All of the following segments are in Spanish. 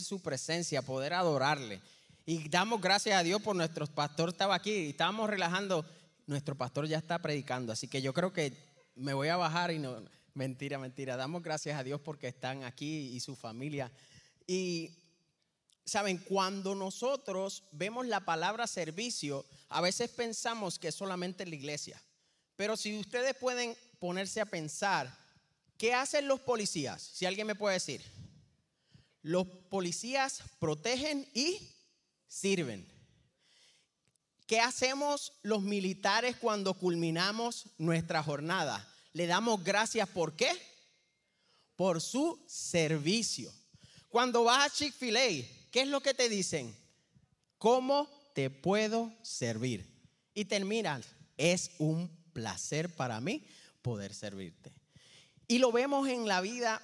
su presencia, poder adorarle. Y damos gracias a Dios por nuestro pastor estaba aquí y estábamos relajando. Nuestro pastor ya está predicando, así que yo creo que me voy a bajar y no, mentira, mentira. Damos gracias a Dios porque están aquí y su familia. Y saben, cuando nosotros vemos la palabra servicio, a veces pensamos que es solamente la iglesia. Pero si ustedes pueden ponerse a pensar, ¿qué hacen los policías? Si alguien me puede decir. Los policías protegen y sirven. ¿Qué hacemos los militares cuando culminamos nuestra jornada? Le damos gracias por qué? Por su servicio. Cuando vas a Chick-fil-A, ¿qué es lo que te dicen? ¿Cómo te puedo servir? Y terminan, es un placer para mí poder servirte. Y lo vemos en la vida,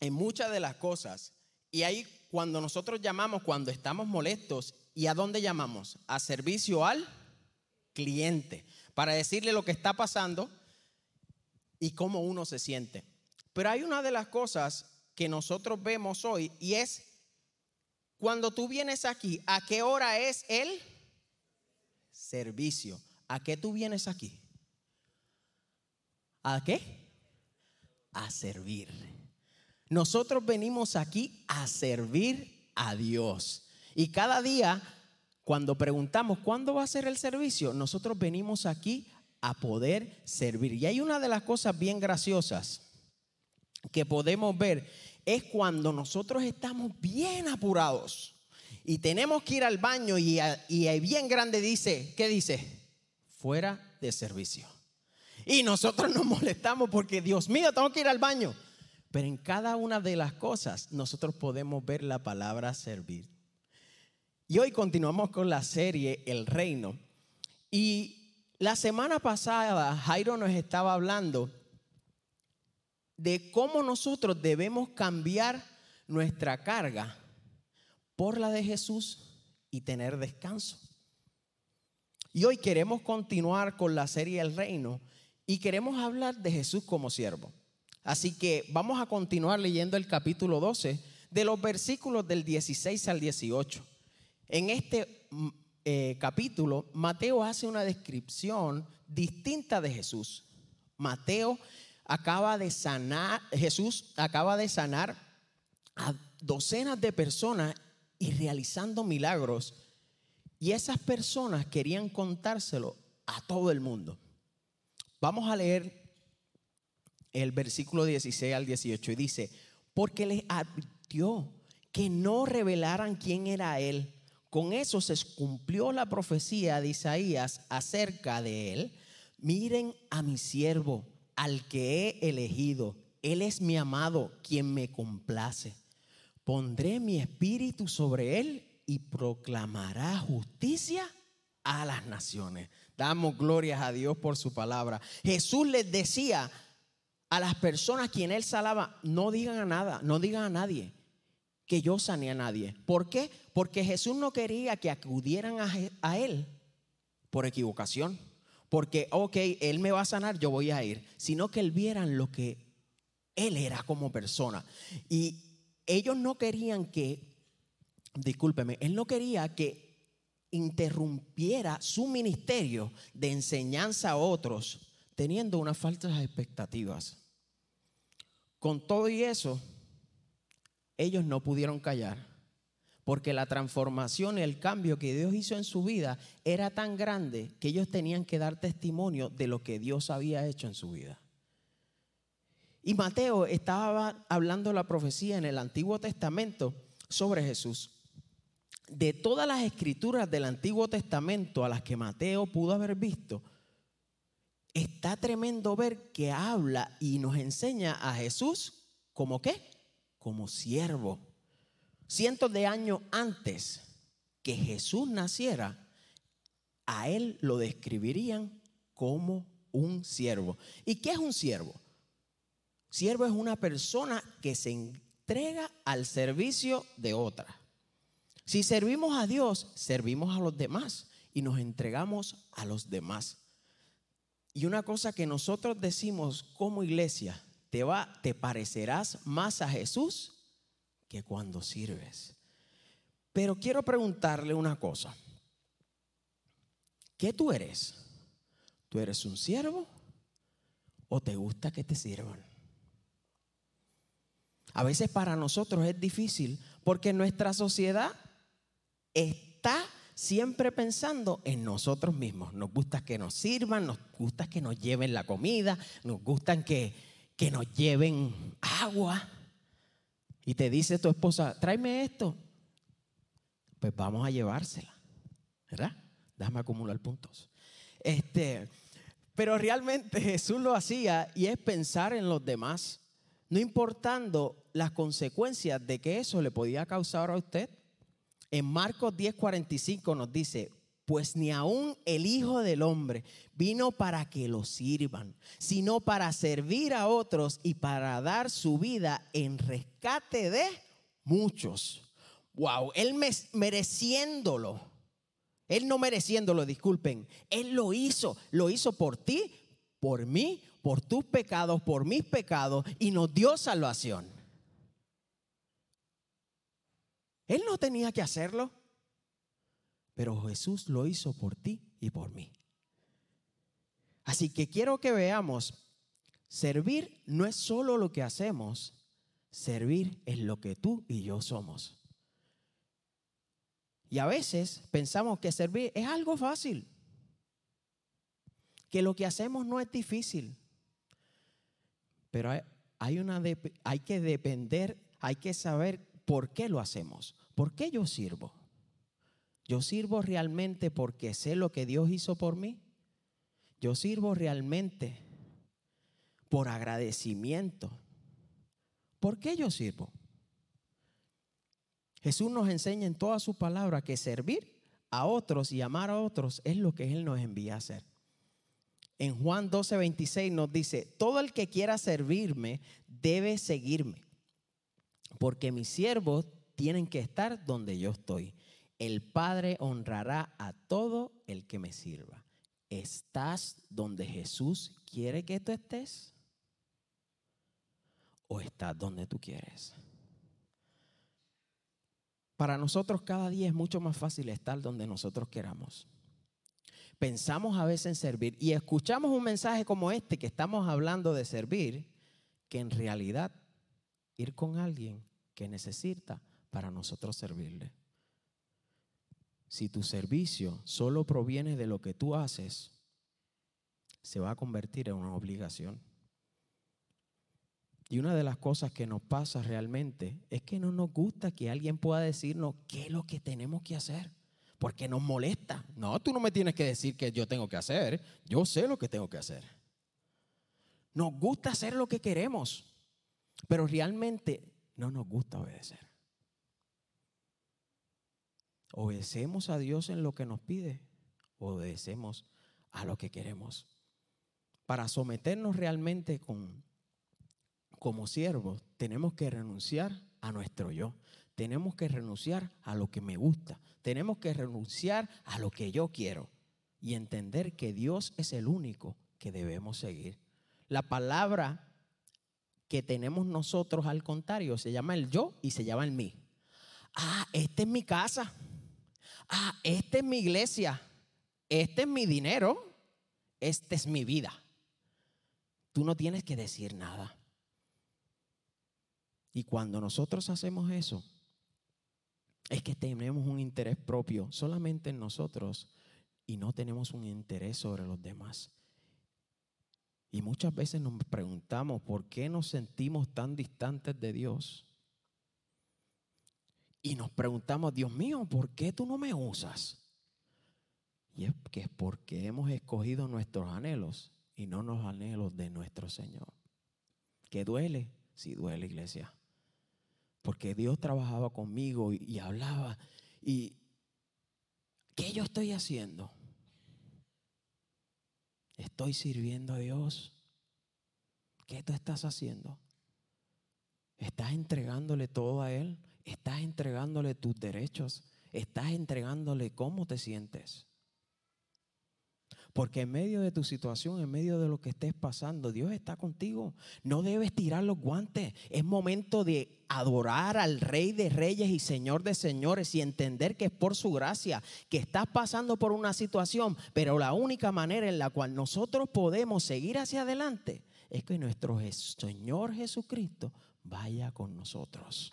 en muchas de las cosas. Y ahí cuando nosotros llamamos, cuando estamos molestos, ¿y a dónde llamamos? A servicio al cliente, para decirle lo que está pasando y cómo uno se siente. Pero hay una de las cosas que nosotros vemos hoy y es cuando tú vienes aquí, ¿a qué hora es el servicio? ¿A qué tú vienes aquí? ¿A qué? A servir. Nosotros venimos aquí a servir a Dios. Y cada día, cuando preguntamos, ¿cuándo va a ser el servicio? Nosotros venimos aquí a poder servir. Y hay una de las cosas bien graciosas que podemos ver, es cuando nosotros estamos bien apurados y tenemos que ir al baño y, y bien grande dice, ¿qué dice? Fuera de servicio. Y nosotros nos molestamos porque, Dios mío, tengo que ir al baño. Pero en cada una de las cosas nosotros podemos ver la palabra servir. Y hoy continuamos con la serie El Reino. Y la semana pasada Jairo nos estaba hablando de cómo nosotros debemos cambiar nuestra carga por la de Jesús y tener descanso. Y hoy queremos continuar con la serie El Reino y queremos hablar de Jesús como siervo. Así que vamos a continuar leyendo el capítulo 12 de los versículos del 16 al 18. En este mm, eh, capítulo, Mateo hace una descripción distinta de Jesús. Mateo acaba de sanar, Jesús acaba de sanar a docenas de personas y realizando milagros. Y esas personas querían contárselo a todo el mundo. Vamos a leer el versículo 16 al 18 y dice, porque les advirtió que no revelaran quién era él. Con eso se cumplió la profecía de Isaías acerca de él. Miren a mi siervo, al que he elegido. Él es mi amado, quien me complace. Pondré mi espíritu sobre él y proclamará justicia a las naciones. Damos glorias a Dios por su palabra. Jesús les decía, a las personas quien él salaba, no digan a nada, no digan a nadie que yo sané a nadie. ¿Por qué? Porque Jesús no quería que acudieran a, a él por equivocación. Porque, ok, él me va a sanar, yo voy a ir. Sino que él vieran lo que él era como persona. Y ellos no querían que, discúlpeme, él no quería que interrumpiera su ministerio de enseñanza a otros teniendo unas falsas expectativas. Con todo y eso, ellos no pudieron callar, porque la transformación y el cambio que Dios hizo en su vida era tan grande que ellos tenían que dar testimonio de lo que Dios había hecho en su vida. Y Mateo estaba hablando la profecía en el Antiguo Testamento sobre Jesús. De todas las escrituras del Antiguo Testamento a las que Mateo pudo haber visto, está tremendo ver que habla y nos enseña a Jesús como qué? Como siervo. Cientos de años antes que Jesús naciera, a él lo describirían como un siervo. ¿Y qué es un siervo? Siervo es una persona que se entrega al servicio de otra. Si servimos a Dios, servimos a los demás y nos entregamos a los demás. Y una cosa que nosotros decimos como iglesia, te va te parecerás más a Jesús que cuando sirves. Pero quiero preguntarle una cosa. ¿Qué tú eres? ¿Tú eres un siervo o te gusta que te sirvan? A veces para nosotros es difícil porque nuestra sociedad está siempre pensando en nosotros mismos. Nos gusta que nos sirvan, nos gusta que nos lleven la comida, nos gustan que, que nos lleven agua. Y te dice tu esposa, tráeme esto. Pues vamos a llevársela. ¿Verdad? Déjame acumular puntos. Este, pero realmente Jesús lo hacía y es pensar en los demás, no importando las consecuencias de que eso le podía causar a usted. En Marcos 10:45 nos dice, pues ni aún el Hijo del Hombre vino para que lo sirvan, sino para servir a otros y para dar su vida en rescate de muchos. Wow, él mereciéndolo. Él no mereciéndolo, disculpen. Él lo hizo, lo hizo por ti, por mí, por tus pecados, por mis pecados y nos dio salvación. Él no tenía que hacerlo, pero Jesús lo hizo por ti y por mí. Así que quiero que veamos, servir no es solo lo que hacemos, servir es lo que tú y yo somos. Y a veces pensamos que servir es algo fácil, que lo que hacemos no es difícil, pero hay, hay que depender, hay que saber ¿por qué lo hacemos? ¿Por qué yo sirvo? ¿Yo sirvo realmente porque sé lo que Dios hizo por mí? ¿Yo sirvo realmente por agradecimiento? ¿Por qué yo sirvo? Jesús nos enseña en toda su palabra que servir a otros y amar a otros es lo que Él nos envía a hacer. En Juan 12, 26 nos dice, todo el que quiera servirme debe seguirme porque mis siervos tienen que estar donde yo estoy. El Padre honrará a todo el que me sirva. ¿Estás donde Jesús quiere que tú estés? ¿O estás donde tú quieres? Para nosotros cada día es mucho más fácil estar donde nosotros queramos. Pensamos a veces en servir y escuchamos un mensaje como este que estamos hablando de servir, que en realidad ir con alguien que necesita para nosotros servirle. Si tu servicio solo proviene de lo que tú haces, se va a convertir en una obligación. Y una de las cosas que nos pasa realmente es que no nos gusta que alguien pueda decirnos qué es lo que tenemos que hacer, porque nos molesta. No, tú no me tienes que decir que yo tengo que hacer, yo sé lo que tengo que hacer. Nos gusta hacer lo que queremos, pero realmente no nos gusta obedecer. ¿Obedecemos a Dios en lo que nos pide? ¿Obedecemos a lo que queremos? Para someternos realmente como siervos, tenemos que renunciar a nuestro yo. Tenemos que renunciar a lo que me gusta. Tenemos que renunciar a lo que yo quiero. Y entender que Dios es el único que debemos seguir. La palabra que tenemos nosotros al contrario, se llama el yo y se llama el mí. Ah, esta es mi casa. Ah, esta es mi iglesia. Este es mi dinero. Esta es mi vida. Tú no tienes que decir nada. Y cuando nosotros hacemos eso, es que tenemos un interés propio solamente en nosotros y no tenemos un interés sobre los demás. Y muchas veces nos preguntamos por qué nos sentimos tan distantes de Dios. Y nos preguntamos, Dios mío, ¿por qué tú no me usas? Y es que es porque hemos escogido nuestros anhelos y no los anhelos de nuestro Señor. ¿Qué duele? Sí duele, iglesia. Porque Dios trabajaba conmigo y, y hablaba. ¿Y qué yo estoy haciendo? ¿Estoy sirviendo a Dios? ¿Qué tú estás haciendo? ¿Estás entregándole todo a Él? ¿Estás entregándole tus derechos? ¿Estás entregándole cómo te sientes? Porque en medio de tu situación, en medio de lo que estés pasando, Dios está contigo. No debes tirar los guantes. Es momento de adorar al Rey de Reyes y Señor de Señores y entender que es por su gracia que estás pasando por una situación, pero la única manera en la cual nosotros podemos seguir hacia adelante es que nuestro Señor Jesucristo vaya con nosotros.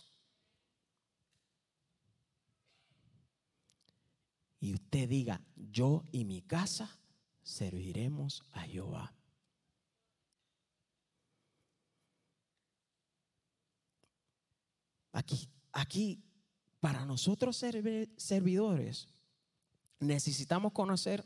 Y usted diga, yo y mi casa serviremos a Jehová. Aquí, aquí, para nosotros servidores, necesitamos conocer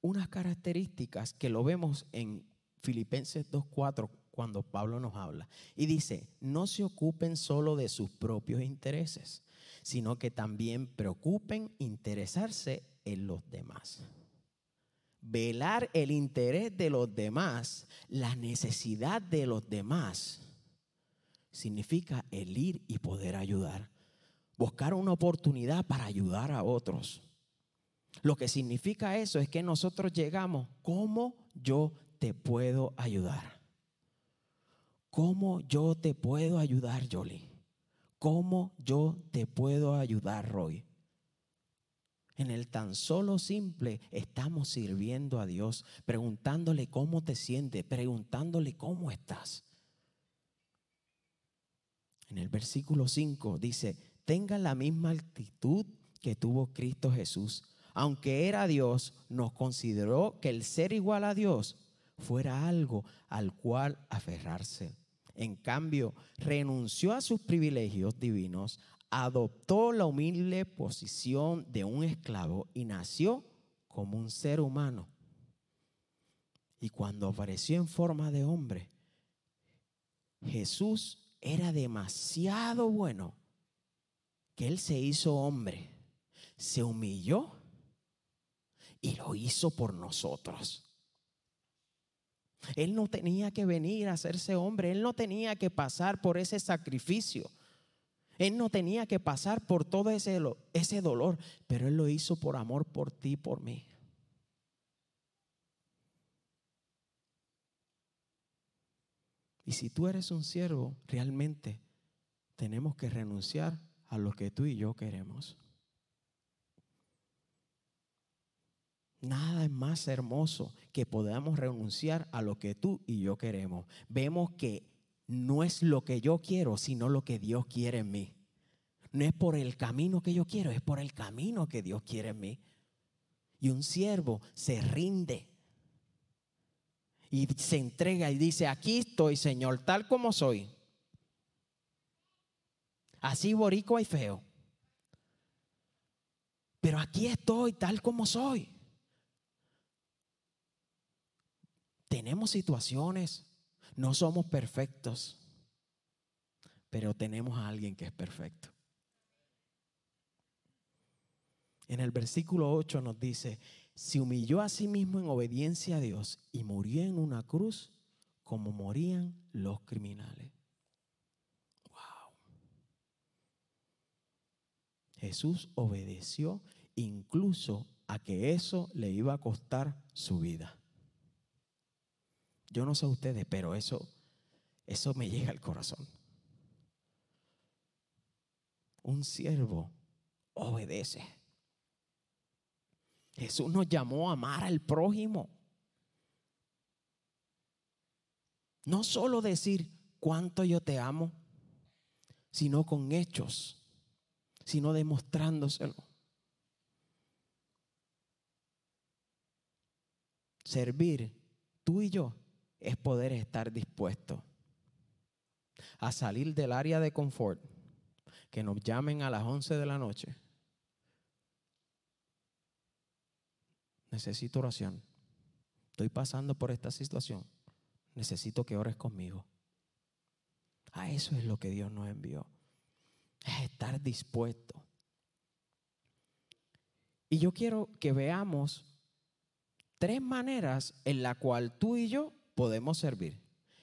unas características que lo vemos en Filipenses 2.4 cuando Pablo nos habla. Y dice, no se ocupen solo de sus propios intereses, sino que también preocupen interesarse en los demás. Velar el interés de los demás, la necesidad de los demás, significa el ir y poder ayudar. Buscar una oportunidad para ayudar a otros. Lo que significa eso es que nosotros llegamos, ¿cómo yo te puedo ayudar? ¿Cómo yo te puedo ayudar, Jolie? ¿Cómo yo te puedo ayudar, Roy? En el tan solo simple estamos sirviendo a Dios, preguntándole cómo te sientes, preguntándole cómo estás. En el versículo 5 dice, tengan la misma actitud que tuvo Cristo Jesús. Aunque era Dios, nos consideró que el ser igual a Dios fuera algo al cual aferrarse. En cambio, renunció a sus privilegios divinos, adoptó la humilde posición de un esclavo y nació como un ser humano. Y cuando apareció en forma de hombre, Jesús era demasiado bueno que Él se hizo hombre, se humilló y lo hizo por nosotros. Él no tenía que venir a hacerse hombre, Él no tenía que pasar por ese sacrificio. Él no tenía que pasar por todo ese, ese dolor, pero Él lo hizo por amor por ti por mí. Y si tú eres un siervo, realmente tenemos que renunciar a lo que tú y yo queremos. Nada es más hermoso que podamos renunciar a lo que tú y yo queremos. Vemos que no es lo que yo quiero, sino lo que Dios quiere en mí. No es por el camino que yo quiero, es por el camino que Dios quiere en mí. Y un siervo se rinde y se entrega y dice, aquí estoy, Señor, tal como soy. Así boricua y feo. Pero aquí estoy, tal como soy. Tenemos situaciones, no somos perfectos, pero tenemos a alguien que es perfecto. En el versículo 8 nos dice, se humilló a sí mismo en obediencia a Dios y murió en una cruz como morían los criminales. Wow. Jesús obedeció incluso a que eso le iba a costar su vida. Yo no sé ustedes, pero eso eso me llega al corazón. Un siervo obedece. Jesús nos llamó a amar al prójimo. No solo decir cuánto yo te amo, sino con hechos, sino demostrándoselo. Servir, tú y yo, es poder estar dispuesto a salir del área de confort, que nos llamen a las 11 de la noche necesito oración. Estoy pasando por esta situación. Necesito que ores conmigo. A eso es lo que Dios nos envió. Es estar dispuesto. Y yo quiero que veamos tres maneras en la cual tú y yo podemos servir.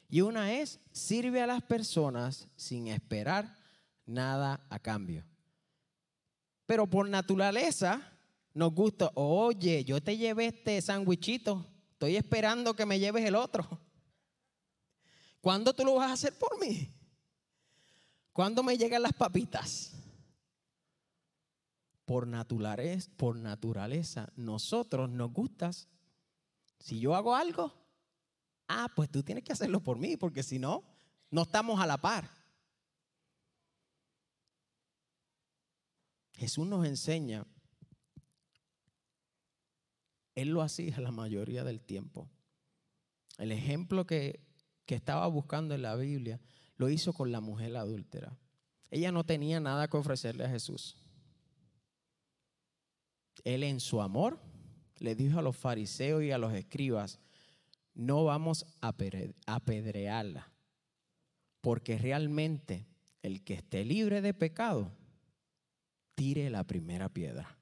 Y una es, sirve a las personas sin esperar nada a cambio. Pero por naturaleza, nos gusta, oye, yo te llevé este sándwichito, estoy esperando que me lleves el otro. ¿Cuándo tú lo vas a hacer por mí? ¿Cuándo me llegan las papitas? Por naturaleza, por naturaleza, nosotros nos gustas. Si yo hago algo, ah, pues tú tienes que hacerlo por mí, porque si no, no estamos a la par. Jesús nos enseña, Él lo hacía la mayoría del tiempo. El ejemplo que, que estaba buscando en la Biblia lo hizo con la mujer adúltera. Ella no tenía nada que ofrecerle a Jesús. Él en su amor le dijo a los fariseos y a los escribas, no vamos a apedrearla, porque realmente el que esté libre de pecado, tire la primera piedra.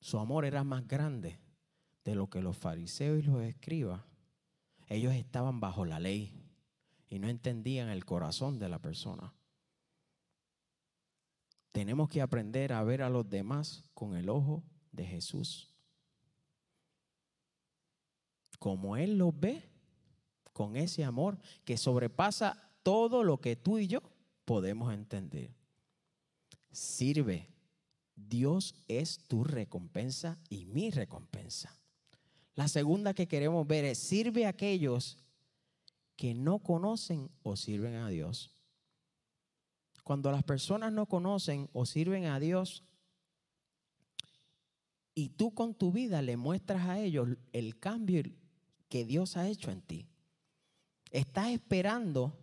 Su amor era más grande de lo que los fariseos y los escribas. Ellos estaban bajo la ley y no entendían el corazón de la persona. Tenemos que aprender a ver a los demás con el ojo de Jesús. Como Él los ve, con ese amor que sobrepasa todo lo que tú y yo podemos entender. Sirve. Dios es tu recompensa y mi recompensa. La segunda que queremos ver es, sirve a aquellos que no conocen o sirven a Dios. Cuando las personas no conocen o sirven a Dios y tú con tu vida le muestras a ellos el cambio que Dios ha hecho en ti, estás esperando,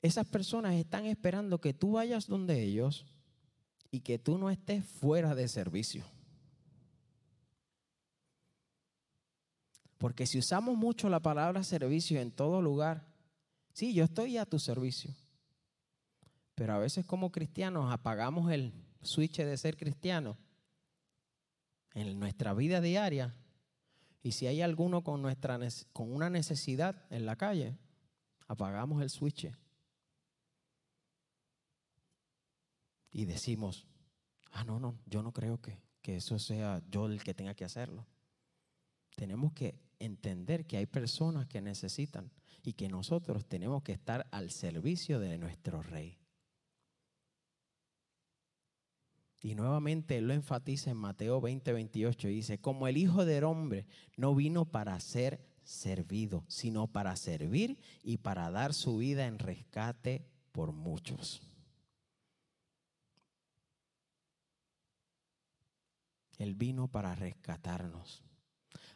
esas personas están esperando que tú vayas donde ellos y que tú no estés fuera de servicio. Porque si usamos mucho la palabra servicio en todo lugar, sí, yo estoy a tu servicio. Pero a veces como cristianos apagamos el switch de ser cristiano en nuestra vida diaria. Y si hay alguno con, nuestra, con una necesidad en la calle, apagamos el switch. Y decimos, ah, no, no, yo no creo que, que eso sea yo el que tenga que hacerlo. Tenemos que entender que hay personas que necesitan y que nosotros tenemos que estar al servicio de nuestro rey. Y nuevamente él lo enfatiza en Mateo 20, 28 y dice, como el Hijo del Hombre no vino para ser servido, sino para servir y para dar su vida en rescate por muchos. Él vino para rescatarnos.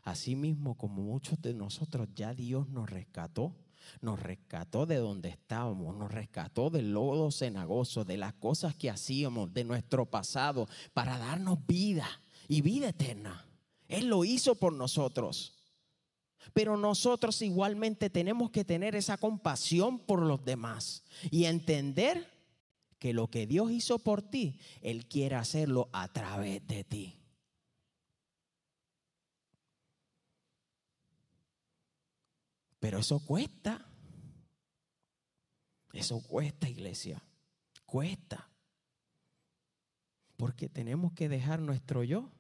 Asimismo, como muchos de nosotros, ya Dios nos rescató. Nos rescató de donde estábamos, nos rescató del lodo cenagoso, de las cosas que hacíamos, de nuestro pasado, para darnos vida y vida eterna. Él lo hizo por nosotros. Pero nosotros igualmente tenemos que tener esa compasión por los demás y entender que lo que Dios hizo por ti, Él quiere hacerlo a través de ti. Pero eso cuesta. Eso cuesta, iglesia. Cuesta. Porque tenemos que dejar nuestro yo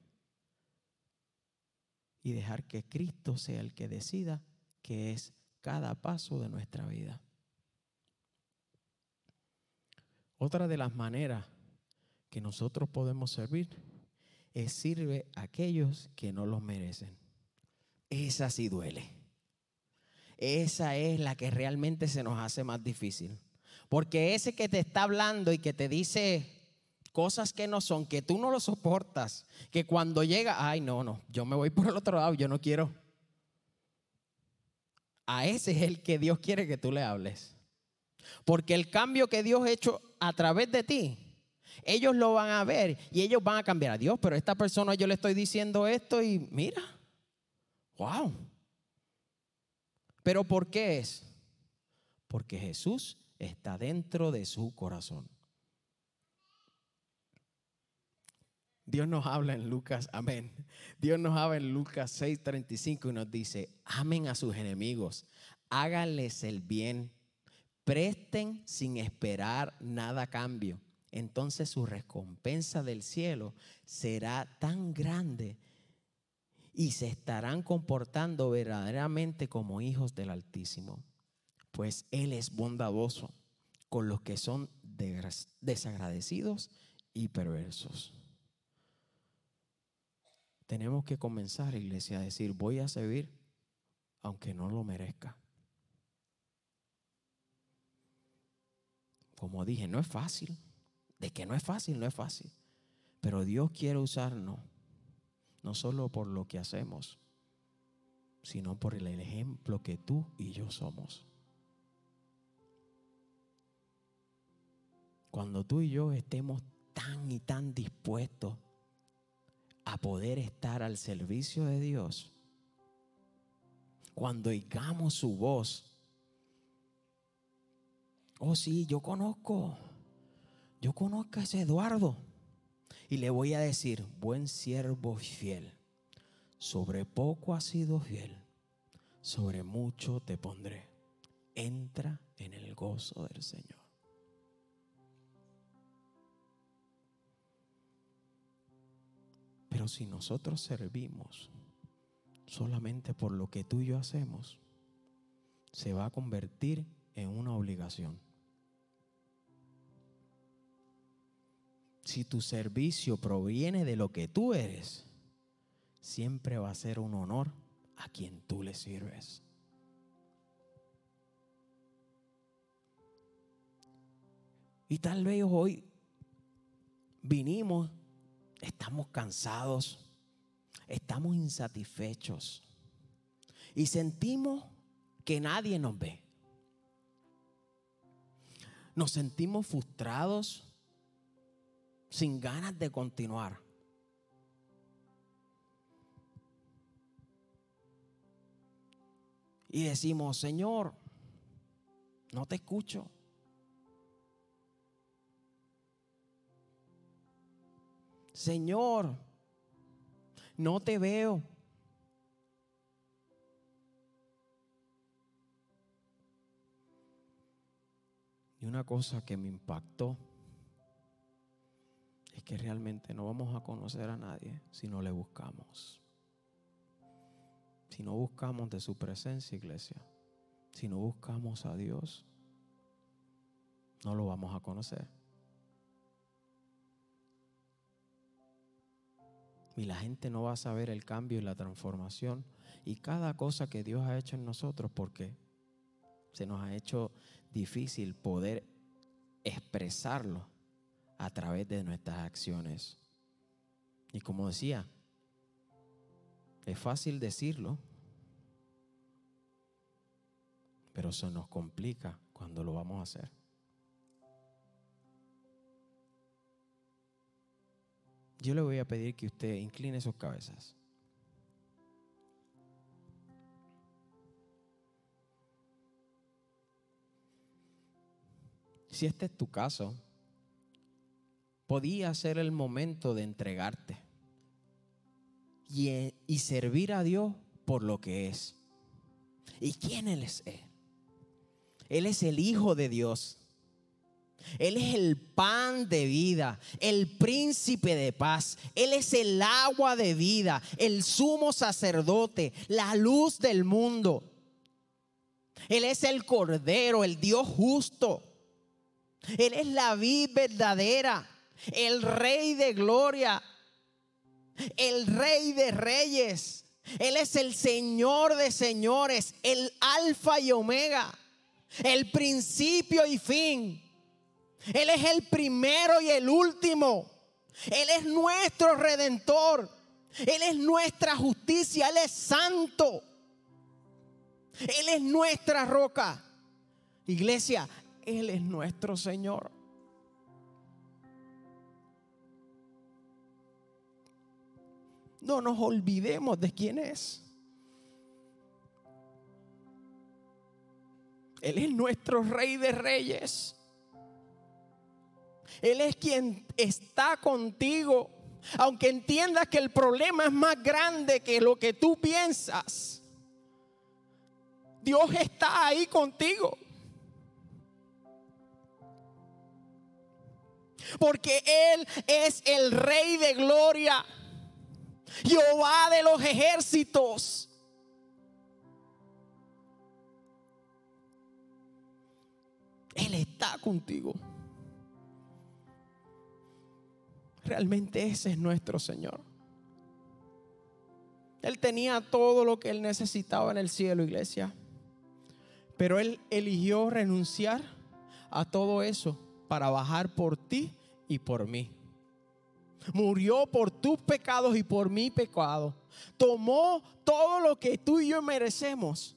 y dejar que Cristo sea el que decida que es cada paso de nuestra vida. Otra de las maneras que nosotros podemos servir es sirve a aquellos que no los merecen. Esa sí duele esa es la que realmente se nos hace más difícil. Porque ese que te está hablando y que te dice cosas que no son, que tú no lo soportas, que cuando llega, ay, no, no, yo me voy por el otro lado, yo no quiero. A ese es el que Dios quiere que tú le hables. Porque el cambio que Dios ha hecho a través de ti, ellos lo van a ver y ellos van a cambiar a Dios, pero esta persona yo le estoy diciendo esto y mira, wow, ¿Pero por qué es? Porque Jesús está dentro de su corazón. Dios nos habla en Lucas, amén. Dios nos habla en Lucas 6:35 y nos dice, amen a sus enemigos, háganles el bien, presten sin esperar nada a cambio entonces su recompensa del cielo será tan grande y se estarán comportando verdaderamente como hijos del Altísimo, pues Él es bondadoso con los que son desagradecidos y perversos. Tenemos que comenzar, iglesia, a decir, voy a servir aunque no lo merezca. Como dije, no es fácil. De que no es fácil, no es fácil. Pero Dios quiere usarnos, no solo por lo que hacemos, sino por el ejemplo que tú y yo somos. Cuando tú y yo estemos tan y tan dispuestos a poder estar al servicio de Dios, cuando oigamos su voz, oh sí, yo conozco, yo conozco a ese Eduardo. Y le voy a decir, buen siervo fiel, sobre poco has sido fiel, sobre mucho te pondré. Entra en el gozo del Señor. Pero si nosotros servimos solamente por lo que tú y yo hacemos, se va a convertir en una obligación. Si tu servicio proviene de lo que tú eres, siempre va a ser un honor a quien tú le sirves. Y tal vez hoy vinimos, estamos cansados, estamos insatisfechos y sentimos que nadie nos ve. Nos sentimos frustrados, sin ganas de continuar. Y decimos, Señor, no te escucho. Señor, no te veo. Y una cosa que me impactó que realmente no vamos a conocer a nadie si no le buscamos. Si no buscamos de su presencia, iglesia, si no buscamos a Dios, no lo vamos a conocer. y la gente no va a saber el cambio y la transformación y cada cosa que Dios ha hecho en nosotros porque se nos ha hecho difícil poder expresarlo a través de nuestras acciones. Y como decía, es fácil decirlo, pero se nos complica cuando lo vamos a hacer. Yo le voy a pedir que usted incline sus cabezas. Si este es tu caso, podía ser el momento de entregarte y, y, servir a Dios por lo que es. ¿Y quién Él es? Él es el Hijo de Dios. Él es el pan de vida, el príncipe de paz. Él es el agua de vida, el sumo sacerdote, la luz del mundo. Él es el cordero, el Dios justo. Él es la vid verdadera, el rey de gloria, el rey de reyes. Él es el Señor de señores, el alfa y omega, el principio y fin. Él es el primero y el último. Él es nuestro redentor. Él es nuestra justicia. Él es santo. Él es nuestra roca. Iglesia, Él es nuestro Señor. No nos olvidemos de quién es. Él es nuestro Rey de Reyes. Él es quien está contigo. Aunque entiendas que el problema es más grande que lo que tú piensas. Dios está ahí contigo. porque Él es el Rey de gloria. Jehová de los ejércitos. Él está contigo. Realmente ese es nuestro Señor. Él tenía todo lo que él necesitaba en el cielo, iglesia. Pero él eligió renunciar a todo eso para bajar por ti y por mí. Murió por tus pecados y por mi pecado. Tomó todo lo que tú y yo merecemos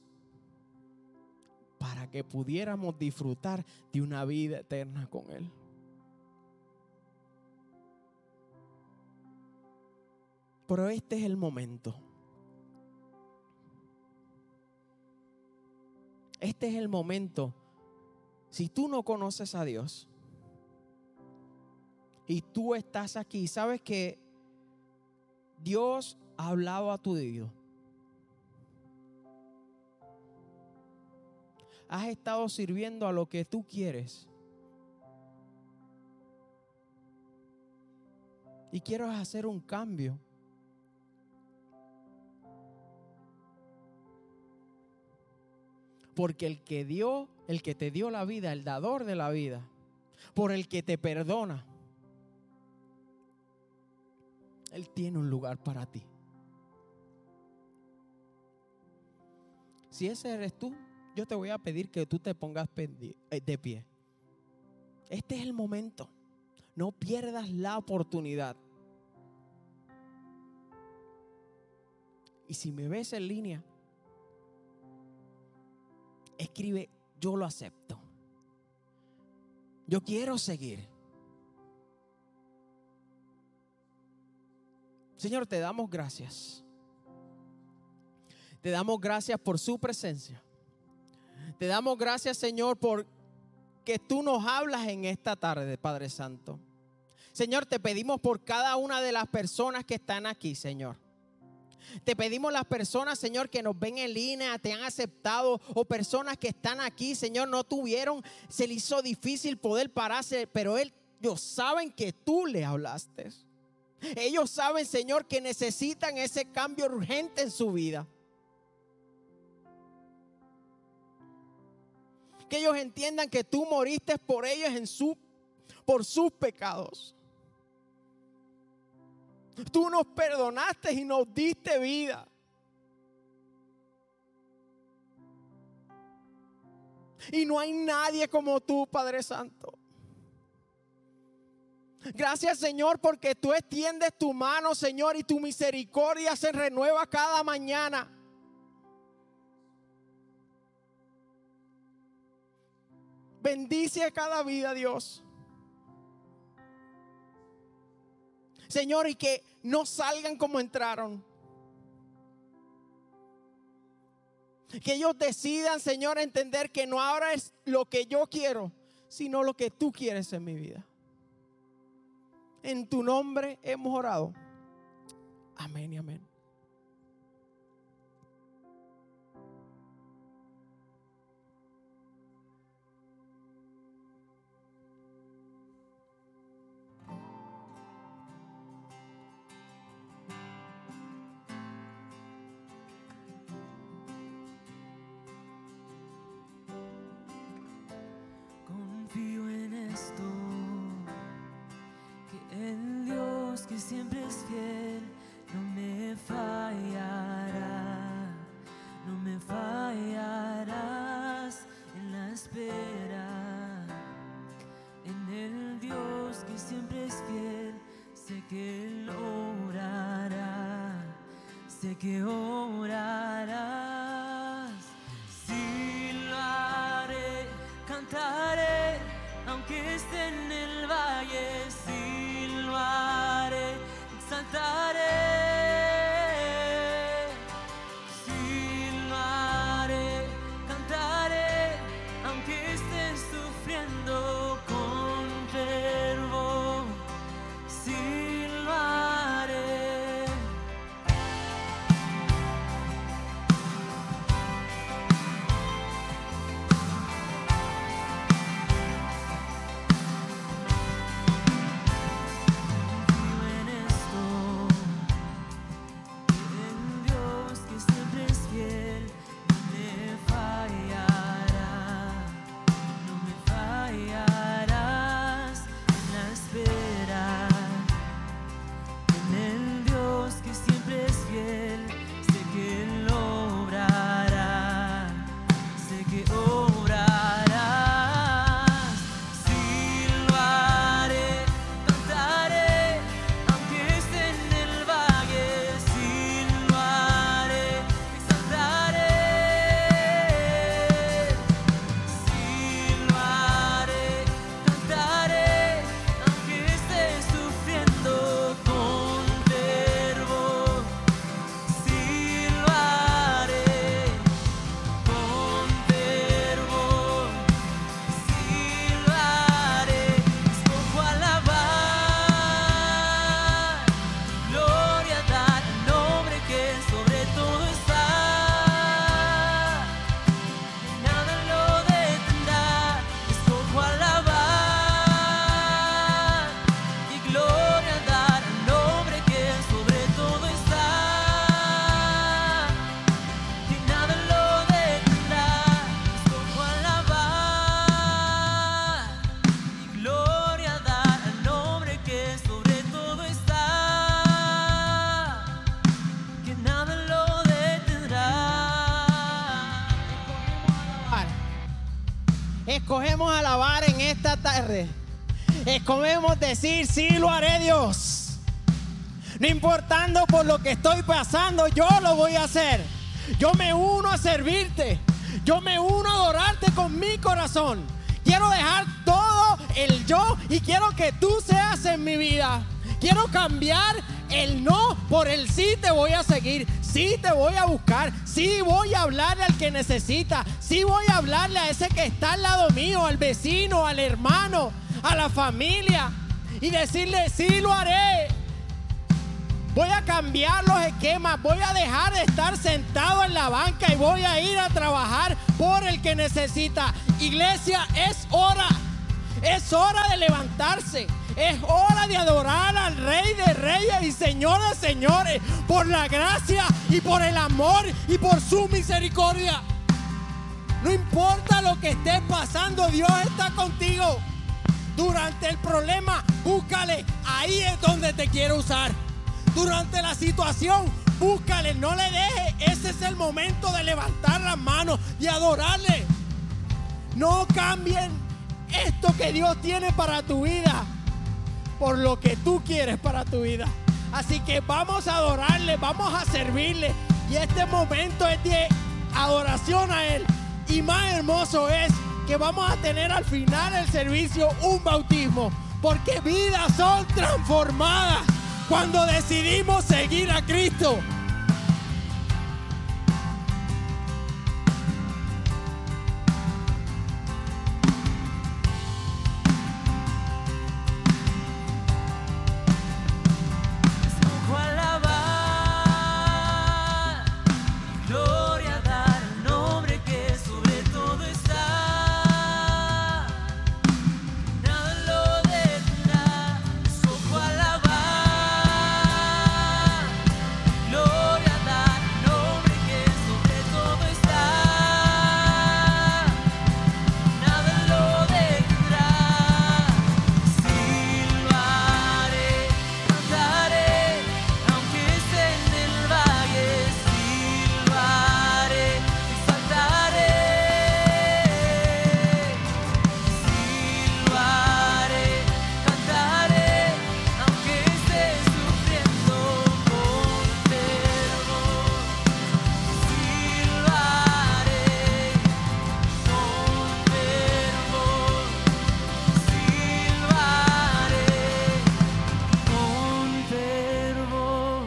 para que pudiéramos disfrutar de una vida eterna con Él. Pero este es el momento. Este es el momento. Si tú no conoces a Dios y tú estás aquí, sabes que Dios ha hablado a tu oído. Has estado sirviendo a lo que tú quieres. Y quiero hacer un cambio. Porque el que dio, el que te dio la vida, el dador de la vida, por el que te perdona, Él tiene un lugar para ti. Si ese eres tú, yo te voy a pedir que tú te pongas eh, de pie. Este es el momento. No pierdas la oportunidad. Y si me ves en línea, escribe, yo lo acepto. Yo quiero seguir. Señor, te damos gracias. Te damos gracias por su presencia. Te damos gracias, Señor, por que tú nos hablas en esta tarde, Padre Santo. Señor, te pedimos por cada una de las personas que están aquí, Señor. Te pedimos las personas, Señor, que nos ven en línea, te han aceptado, o personas que están aquí, Señor, no tuvieron, se les hizo difícil poder pararse, pero ellos saben que tú le hablaste. Ellos saben, Señor, que necesitan ese cambio urgente en su vida. Que ellos entiendan que tú moriste por ellos en su, por sus pecados. Tú nos perdonaste y nos diste vida. Y no hay nadie como tú, Padre Santo. Gracias Señor porque tú extiendes tu mano, Señor, y tu misericordia se renueva cada mañana. Bendice cada vida, Dios. Señor, y que no salgan como entraron. Que ellos decidan, Señor, entender que no ahora es lo que yo quiero, sino lo que tú quieres en mi vida. En tu nombre hemos orado. Amén y amén. Escogemos decir, sí lo haré Dios. No importando por lo que estoy pasando, yo lo voy a hacer. Yo me uno a servirte. Yo me uno a adorarte con mi corazón. Quiero dejar todo el yo y quiero que tú seas en mi vida. Quiero cambiar el no por el sí te voy a seguir, sí te voy a buscar, sí voy a hablarle al que necesita, sí voy a hablarle a ese que está al lado mío, al vecino, al hermano, a la familia y decirle, sí lo haré. Voy a cambiar los esquemas, voy a dejar de estar sentado en la banca y voy a ir a trabajar por el que necesita. Iglesia, es hora, es hora de levantarse. Es hora de adorar al Rey de Reyes y Señor de Señores por la gracia y por el amor y por su misericordia. No importa lo que estés pasando, Dios está contigo. Durante el problema, búscale. Ahí es donde te quiero usar. Durante la situación, búscale. No le deje. Ese es el momento de levantar las manos y adorarle. No cambien esto que Dios tiene para tu vida por lo que tú quieres para tu vida. Así que vamos a adorarle, vamos a servirle. Y este momento es de adoración a Él. Y más hermoso es que vamos a tener al final del servicio un bautismo. Porque vidas son transformadas cuando decidimos seguir a Cristo.